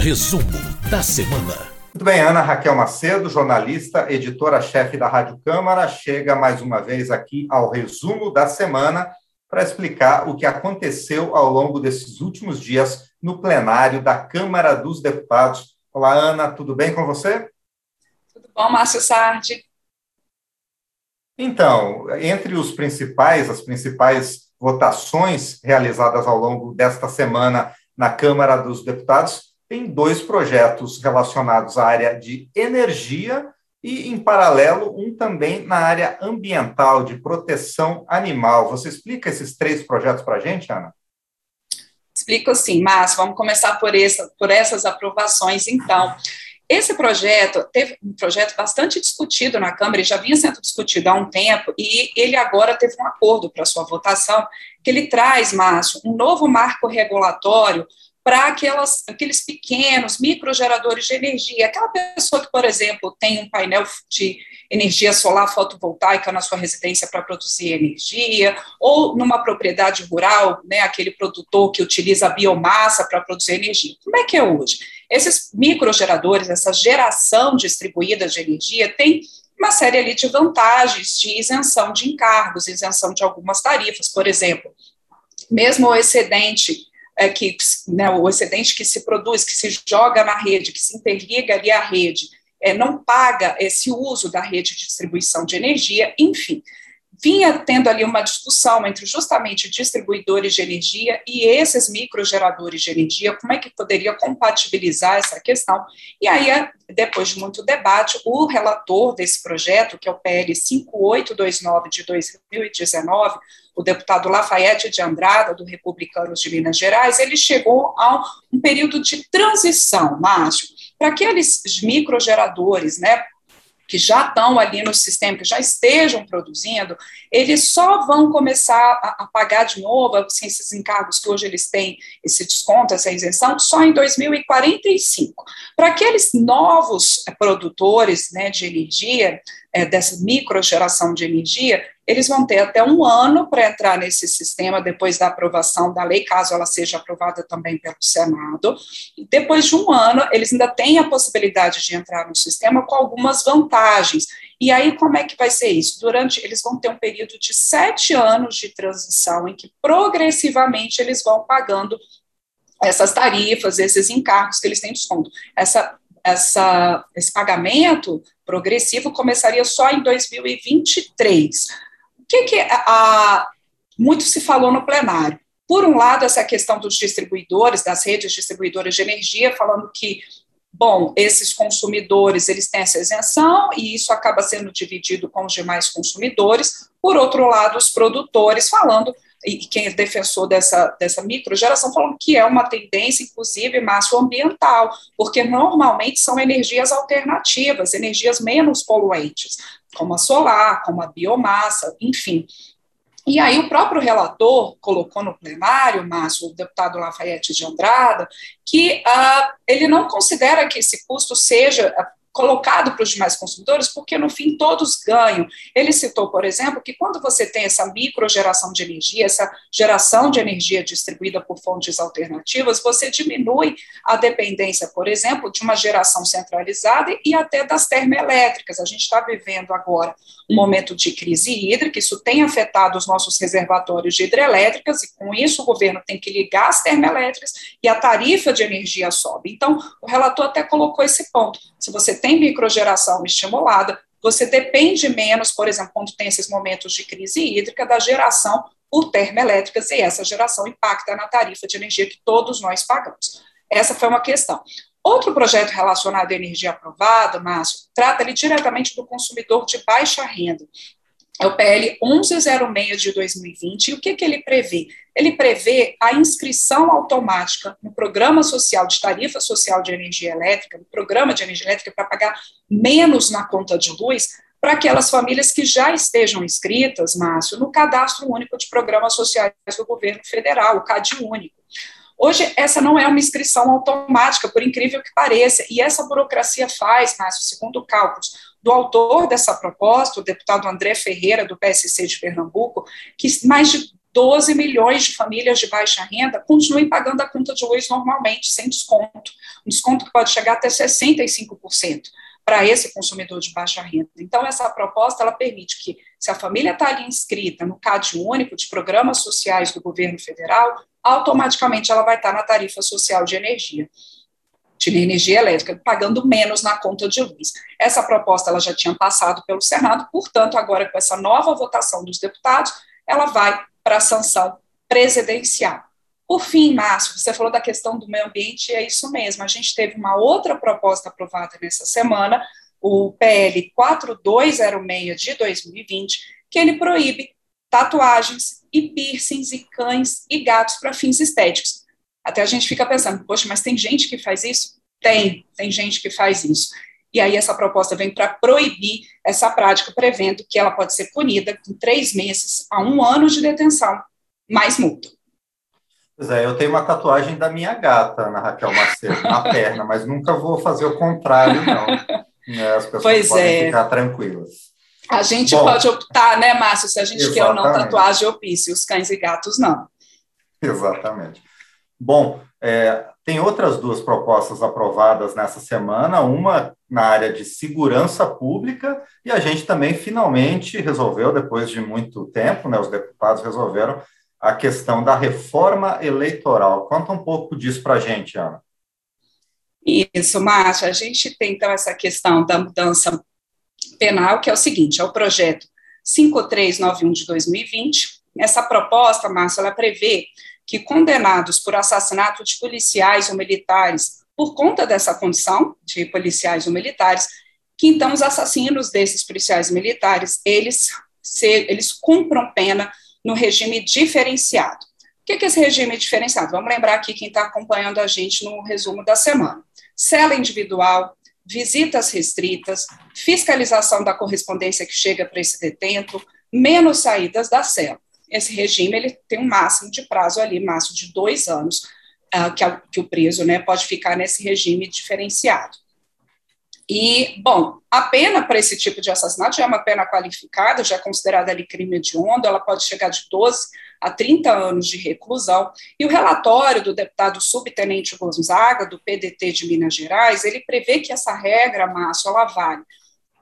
Resumo da semana. Muito bem, Ana Raquel Macedo, jornalista, editora-chefe da Rádio Câmara, chega mais uma vez aqui ao resumo da semana para explicar o que aconteceu ao longo desses últimos dias no plenário da Câmara dos Deputados. Olá, Ana, tudo bem com você? Tudo bom, Márcio Sardi? Então, entre os principais, as principais votações realizadas ao longo desta semana na Câmara dos Deputados, tem dois projetos relacionados à área de energia e, em paralelo, um também na área ambiental, de proteção animal. Você explica esses três projetos para a gente, Ana? Explico sim, Márcio. Vamos começar por, essa, por essas aprovações, então. Esse projeto teve um projeto bastante discutido na Câmara, já vinha sendo discutido há um tempo, e ele agora teve um acordo para sua votação, que ele traz, Márcio, um novo marco regulatório para aqueles pequenos microgeradores de energia. Aquela pessoa que, por exemplo, tem um painel de energia solar fotovoltaica na sua residência para produzir energia, ou numa propriedade rural, né, aquele produtor que utiliza biomassa para produzir energia. Como é que é hoje? Esses microgeradores, essa geração distribuída de energia, tem uma série ali de vantagens de isenção de encargos, isenção de algumas tarifas, por exemplo, mesmo o excedente é, que né, o excedente que se produz, que se joga na rede, que se interliga ali à rede, é, não paga esse uso da rede de distribuição de energia, enfim vinha tendo ali uma discussão entre justamente distribuidores de energia e esses microgeradores de energia, como é que poderia compatibilizar essa questão. E aí, depois de muito debate, o relator desse projeto, que é o PL 5829 de 2019, o deputado Lafayette de Andrada, do Republicanos de Minas Gerais, ele chegou a um período de transição, Márcio, para aqueles microgeradores, né, que já estão ali no sistema, que já estejam produzindo, eles só vão começar a, pagar de novo assim, esses encargos que hoje eles têm, esse desconto, essa isenção, só em 2045. Para aqueles novos eh, produtores né, de energia, é, dessa microgeração de energia, eles vão ter até um ano para entrar nesse sistema depois da aprovação da lei, caso ela seja aprovada também pelo Senado. Depois de um ano, eles ainda têm a possibilidade de entrar no sistema com algumas vantagens. E aí, como é que vai ser isso? Durante, eles vão ter um período de sete anos de transição, em que progressivamente eles vão pagando essas tarifas, esses encargos que eles têm desconto. Essa essa, esse pagamento progressivo começaria só em 2023. O que, que a, a, muito se falou no plenário? Por um lado, essa questão dos distribuidores, das redes distribuidoras de energia, falando que bom, esses consumidores, eles têm essa isenção e isso acaba sendo dividido com os demais consumidores. Por outro lado, os produtores falando e quem é defensor dessa, dessa microgeração falando que é uma tendência, inclusive, ambiental, porque normalmente são energias alternativas, energias menos poluentes, como a solar, como a biomassa, enfim. E aí o próprio relator colocou no plenário, Márcio, o deputado Lafayette de Andrada, que uh, ele não considera que esse custo seja colocado para os demais consumidores, porque no fim todos ganham. Ele citou, por exemplo, que quando você tem essa microgeração de energia, essa geração de energia distribuída por fontes alternativas, você diminui a dependência, por exemplo, de uma geração centralizada e até das termoelétricas. A gente está vivendo agora um momento de crise hídrica, isso tem afetado os nossos reservatórios de hidrelétricas, e com isso o governo tem que ligar as termoelétricas e a tarifa de energia sobe. Então, o relator até colocou esse ponto. Se você tem microgeração estimulada, você depende menos, por exemplo, quando tem esses momentos de crise hídrica, da geração por termoelétricas, e essa geração impacta na tarifa de energia que todos nós pagamos. Essa foi uma questão. Outro projeto relacionado à energia aprovada, Márcio, trata diretamente do consumidor de baixa renda é o PL 1106 de 2020, e o que, que ele prevê? Ele prevê a inscrição automática no Programa Social de Tarifa Social de Energia Elétrica, no Programa de Energia Elétrica, para pagar menos na conta de luz, para aquelas famílias que já estejam inscritas, Márcio, no Cadastro Único de Programas Sociais do Governo Federal, o CAD Único. Hoje, essa não é uma inscrição automática, por incrível que pareça, e essa burocracia faz, Márcio, segundo cálculos do autor dessa proposta, o deputado André Ferreira, do PSC de Pernambuco, que mais de 12 milhões de famílias de baixa renda continuem pagando a conta de luz normalmente, sem desconto. Um desconto que pode chegar até 65% para esse consumidor de baixa renda. Então, essa proposta ela permite que, se a família está ali inscrita no CAD único de programas sociais do governo federal, automaticamente ela vai estar tá na tarifa social de energia de energia elétrica, pagando menos na conta de luz. Essa proposta ela já tinha passado pelo Senado, portanto, agora com essa nova votação dos deputados, ela vai para a sanção presidencial. Por fim, Márcio, você falou da questão do meio ambiente, e é isso mesmo. A gente teve uma outra proposta aprovada nessa semana, o PL 4206 de 2020, que ele proíbe tatuagens e piercings e cães e gatos para fins estéticos. Até a gente fica pensando, poxa, mas tem gente que faz isso? Tem, tem gente que faz isso. E aí essa proposta vem para proibir essa prática, prevendo que ela pode ser punida com três meses a um ano de detenção, mais multa. Pois é, eu tenho uma tatuagem da minha gata, Ana Raquel Macedo, na perna, mas nunca vou fazer o contrário, não. É, as pessoas pois podem é. ficar tranquilas. A gente Bom, pode optar, né, Márcio, se a gente exatamente. quer ou não tatuagem ou piercing, os cães e gatos não. Exatamente. Bom, é, tem outras duas propostas aprovadas nessa semana, uma na área de segurança pública, e a gente também finalmente resolveu, depois de muito tempo, né, os deputados resolveram a questão da reforma eleitoral. Conta um pouco disso para a gente, Ana. Isso, Márcia. A gente tem, então, essa questão da mudança penal, que é o seguinte, é o projeto 5391 de 2020. Essa proposta, Márcia, ela prevê que condenados por assassinato de policiais ou militares por conta dessa condição de policiais ou militares, que então os assassinos desses policiais militares, eles, se, eles cumpram pena no regime diferenciado. O que é esse regime diferenciado? Vamos lembrar aqui quem está acompanhando a gente no resumo da semana. Cela individual, visitas restritas, fiscalização da correspondência que chega para esse detento, menos saídas da cela. Esse regime ele tem um máximo de prazo ali, máximo de dois anos, uh, que, a, que o preso né, pode ficar nesse regime diferenciado. E, bom, a pena para esse tipo de assassinato já é uma pena qualificada, já é considerada ali crime hediondo, ela pode chegar de 12 a 30 anos de reclusão. E o relatório do deputado subtenente Gonzaga, do PDT de Minas Gerais, ele prevê que essa regra, Márcio, ela vale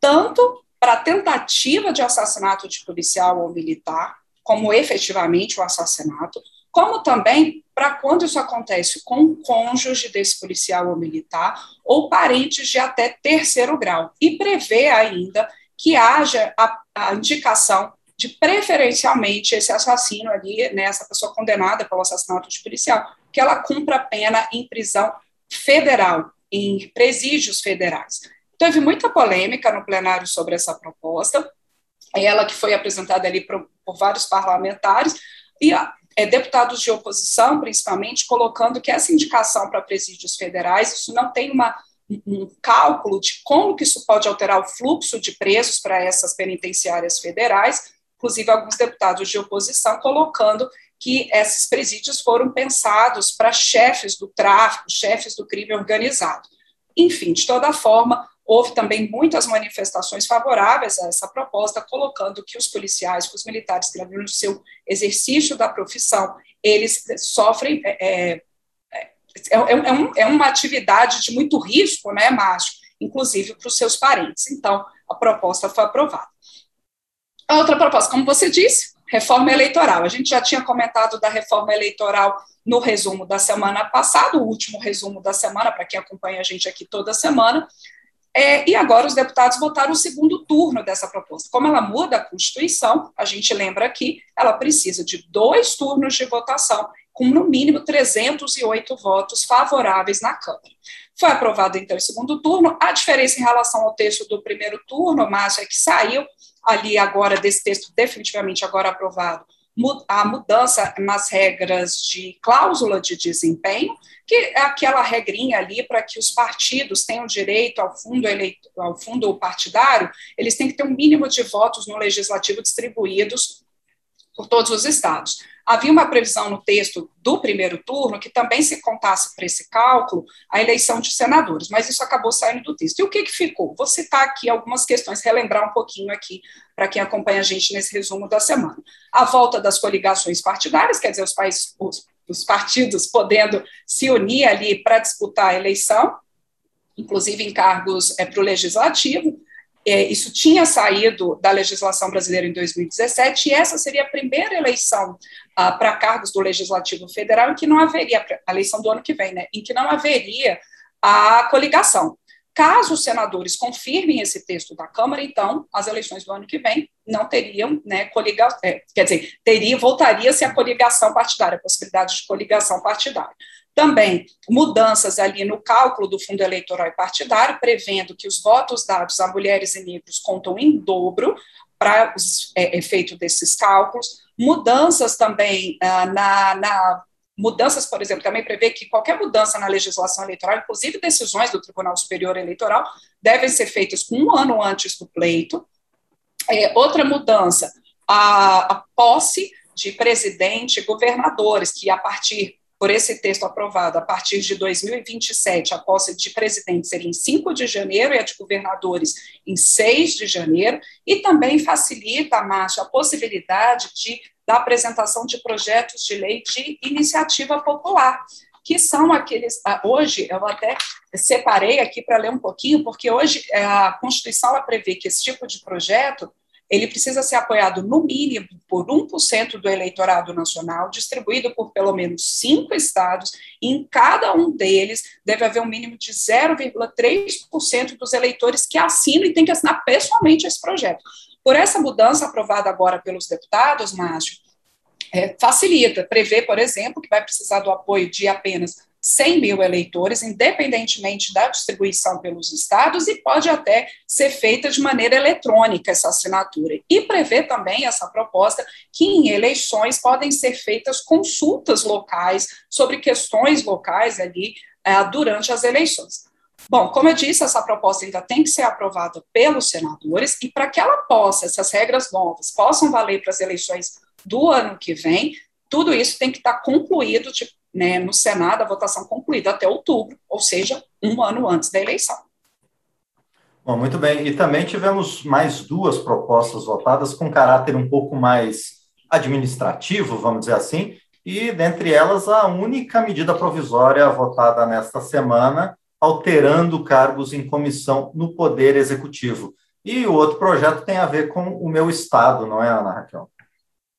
tanto para tentativa de assassinato de policial ou militar, como efetivamente o assassinato, como também para quando isso acontece com cônjuge desse policial ou militar ou parentes de até terceiro grau, e prevê ainda que haja a, a indicação de preferencialmente esse assassino ali, né, essa pessoa condenada pelo assassinato de policial, que ela cumpra a pena em prisão federal, em presídios federais. Teve muita polêmica no plenário sobre essa proposta, ela que foi apresentada ali por, por vários parlamentares, e é, deputados de oposição, principalmente, colocando que essa indicação para presídios federais, isso não tem uma, um cálculo de como que isso pode alterar o fluxo de presos para essas penitenciárias federais, inclusive alguns deputados de oposição colocando que esses presídios foram pensados para chefes do tráfico, chefes do crime organizado. Enfim, de toda forma, Houve também muitas manifestações favoráveis a essa proposta, colocando que os policiais, que os militares que no seu exercício da profissão, eles sofrem. É, é, é, é, um, é uma atividade de muito risco, né, Márcio? Inclusive para os seus parentes. Então, a proposta foi aprovada. A outra proposta, como você disse, reforma eleitoral. A gente já tinha comentado da reforma eleitoral no resumo da semana passada, o último resumo da semana, para quem acompanha a gente aqui toda semana. É, e agora os deputados votaram o segundo turno dessa proposta. Como ela muda a Constituição, a gente lembra aqui, ela precisa de dois turnos de votação, com no mínimo 308 votos favoráveis na Câmara. Foi aprovado, então, o segundo turno. A diferença em relação ao texto do primeiro turno, Márcio, é que saiu ali agora desse texto definitivamente agora aprovado a mudança nas regras de cláusula de desempenho, que é aquela regrinha ali para que os partidos tenham direito ao fundo, eleito, ao fundo partidário, eles têm que ter um mínimo de votos no legislativo distribuídos por todos os estados. Havia uma previsão no texto do primeiro turno que também se contasse para esse cálculo a eleição de senadores, mas isso acabou saindo do texto. E o que, que ficou? Vou citar aqui algumas questões, relembrar um pouquinho aqui para quem acompanha a gente nesse resumo da semana. A volta das coligações partidárias, quer dizer, os, países, os, os partidos podendo se unir ali para disputar a eleição, inclusive em cargos é, para o legislativo, é, isso tinha saído da legislação brasileira em 2017, e essa seria a primeira eleição ah, para cargos do Legislativo Federal em que não haveria, a eleição do ano que vem, né, em que não haveria a coligação. Caso os senadores confirmem esse texto da Câmara, então as eleições do ano que vem não teriam, né, coligação, é, quer dizer, teria, voltaria-se a coligação partidária, a possibilidade de coligação partidária. Também mudanças ali no cálculo do fundo eleitoral e partidário, prevendo que os votos dados a mulheres e negros contam em dobro para é, efeito desses cálculos. Mudanças também ah, na, na mudanças, por exemplo, também prevê que qualquer mudança na legislação eleitoral, inclusive decisões do Tribunal Superior Eleitoral, devem ser feitas um ano antes do pleito. É, outra mudança, a, a posse de presidente e governadores, que a partir por esse texto aprovado, a partir de 2027, a posse de presidente seria em 5 de janeiro e a de governadores em 6 de janeiro, e também facilita, Márcio, a possibilidade de, da apresentação de projetos de lei de iniciativa popular, que são aqueles. Ah, hoje, eu até separei aqui para ler um pouquinho, porque hoje eh, a Constituição prevê que esse tipo de projeto ele precisa ser apoiado no mínimo por 1% do eleitorado nacional, distribuído por pelo menos cinco estados, e em cada um deles deve haver um mínimo de 0,3% dos eleitores que assinam e tem que assinar pessoalmente esse projeto. Por essa mudança aprovada agora pelos deputados, Márcio, é, facilita, prevê, por exemplo, que vai precisar do apoio de apenas 100 mil eleitores, independentemente da distribuição pelos estados, e pode até ser feita de maneira eletrônica essa assinatura. E prevê também essa proposta que em eleições podem ser feitas consultas locais sobre questões locais ali uh, durante as eleições. Bom, como eu disse, essa proposta ainda tem que ser aprovada pelos senadores, e para que ela possa, essas regras novas, possam valer para as eleições do ano que vem, tudo isso tem que estar concluído de né, no Senado, a votação concluída até outubro, ou seja, um ano antes da eleição. Bom, muito bem. E também tivemos mais duas propostas votadas com caráter um pouco mais administrativo, vamos dizer assim, e dentre elas a única medida provisória votada nesta semana, alterando cargos em comissão no Poder Executivo. E o outro projeto tem a ver com o meu estado, não é, Ana Raquel?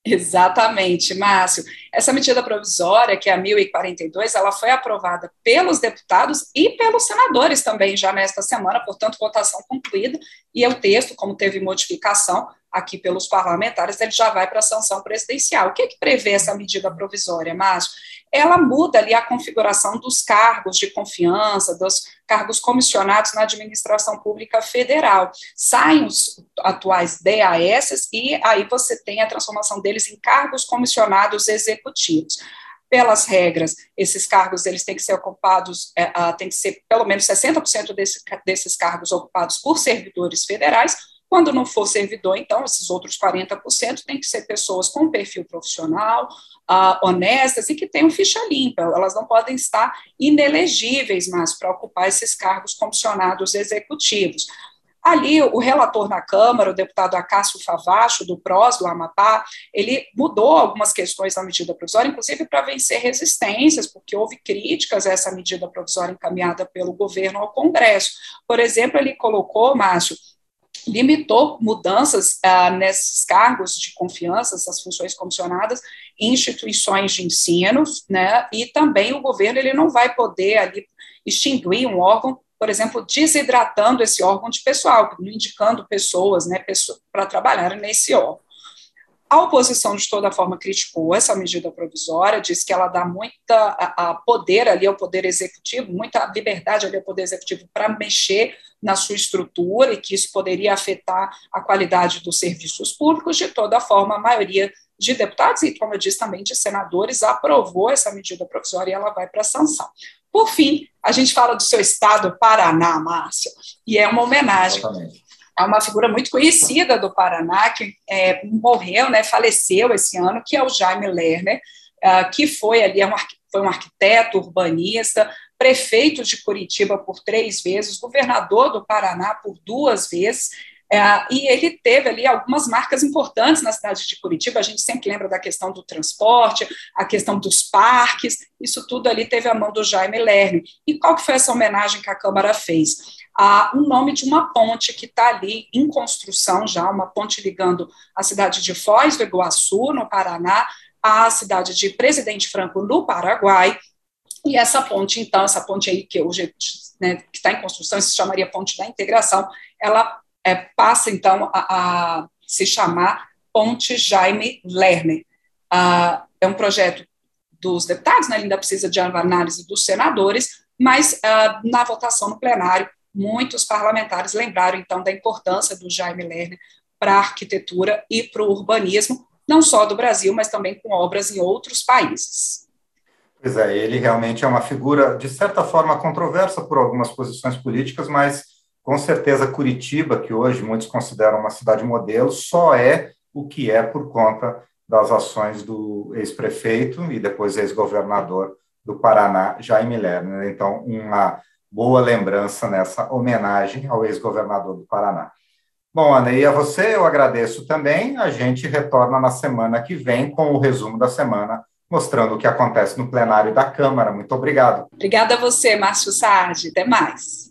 Exatamente, Márcio. Essa medida provisória, que é a 1042, ela foi aprovada pelos deputados e pelos senadores também já nesta semana, portanto, votação concluída, e o texto, como teve modificação, aqui pelos parlamentares, ele já vai para a sanção presidencial. O que, é que prevê essa medida provisória, Márcio? Ela muda ali a configuração dos cargos de confiança, dos cargos comissionados na administração pública federal. Saem os atuais DAS e aí você tem a transformação deles em cargos comissionados executivos pelas regras, esses cargos eles têm que ser ocupados, é, tem que ser pelo menos 60% desse, desses cargos ocupados por servidores federais, quando não for servidor, então, esses outros 40% tem que ser pessoas com perfil profissional, uh, honestas e que tenham ficha limpa. Elas não podem estar inelegíveis mais para ocupar esses cargos comissionados executivos. Ali, o relator na Câmara, o deputado Acácio Favacho, do PROS, do Amapá, ele mudou algumas questões da medida provisória, inclusive para vencer resistências, porque houve críticas a essa medida provisória encaminhada pelo governo ao Congresso. Por exemplo, ele colocou, Márcio, limitou mudanças ah, nesses cargos de confiança, essas funções comissionadas, em instituições de ensino, né, e também o governo ele não vai poder ali extinguir um órgão, por exemplo, desidratando esse órgão de pessoal, indicando pessoas, né, para trabalhar nesse órgão. A oposição, de toda forma, criticou essa medida provisória, disse que ela dá muita a, a poder ali ao Poder Executivo, muita liberdade ali ao Poder Executivo para mexer na sua estrutura e que isso poderia afetar a qualidade dos serviços públicos. De toda forma, a maioria de deputados e, como eu disse, também de senadores aprovou essa medida provisória e ela vai para sanção. Por fim, a gente fala do seu estado, Paraná, Márcio, e é uma homenagem. Exatamente há uma figura muito conhecida do Paraná, que é, morreu, né, faleceu esse ano, que é o Jaime Lerner, uh, que foi ali, é um, foi um arquiteto, urbanista, prefeito de Curitiba por três vezes, governador do Paraná por duas vezes, é, e ele teve ali algumas marcas importantes na cidade de Curitiba. A gente sempre lembra da questão do transporte, a questão dos parques, isso tudo ali teve a mão do Jaime Lerner. E qual que foi essa homenagem que a Câmara fez? Ah, o nome de uma ponte que está ali em construção já, uma ponte ligando a cidade de Foz do Iguaçu, no Paraná, à cidade de Presidente Franco, no Paraguai. E essa ponte, então, essa ponte aí que hoje né, que está em construção, se chamaria Ponte da Integração, ela é, passa, então, a, a, se chamar Ponte Jaime Lerner. Ah, é um projeto dos deputados, né, ainda precisa de análise dos senadores, mas ah, na votação no plenário, muitos parlamentares lembraram, então, da importância do Jaime Lerner para a arquitetura e para o urbanismo, não só do Brasil, mas também com obras em outros países. Pois é, ele realmente é uma figura, de certa forma, controversa por algumas posições políticas, mas com certeza, Curitiba, que hoje muitos consideram uma cidade modelo, só é o que é por conta das ações do ex-prefeito e depois ex-governador do Paraná, Jaime Lerner. Então, uma boa lembrança nessa homenagem ao ex-governador do Paraná. Bom, Ana, e a você eu agradeço também. A gente retorna na semana que vem com o resumo da semana, mostrando o que acontece no plenário da Câmara. Muito obrigado. Obrigada a você, Márcio Sardi. Até mais.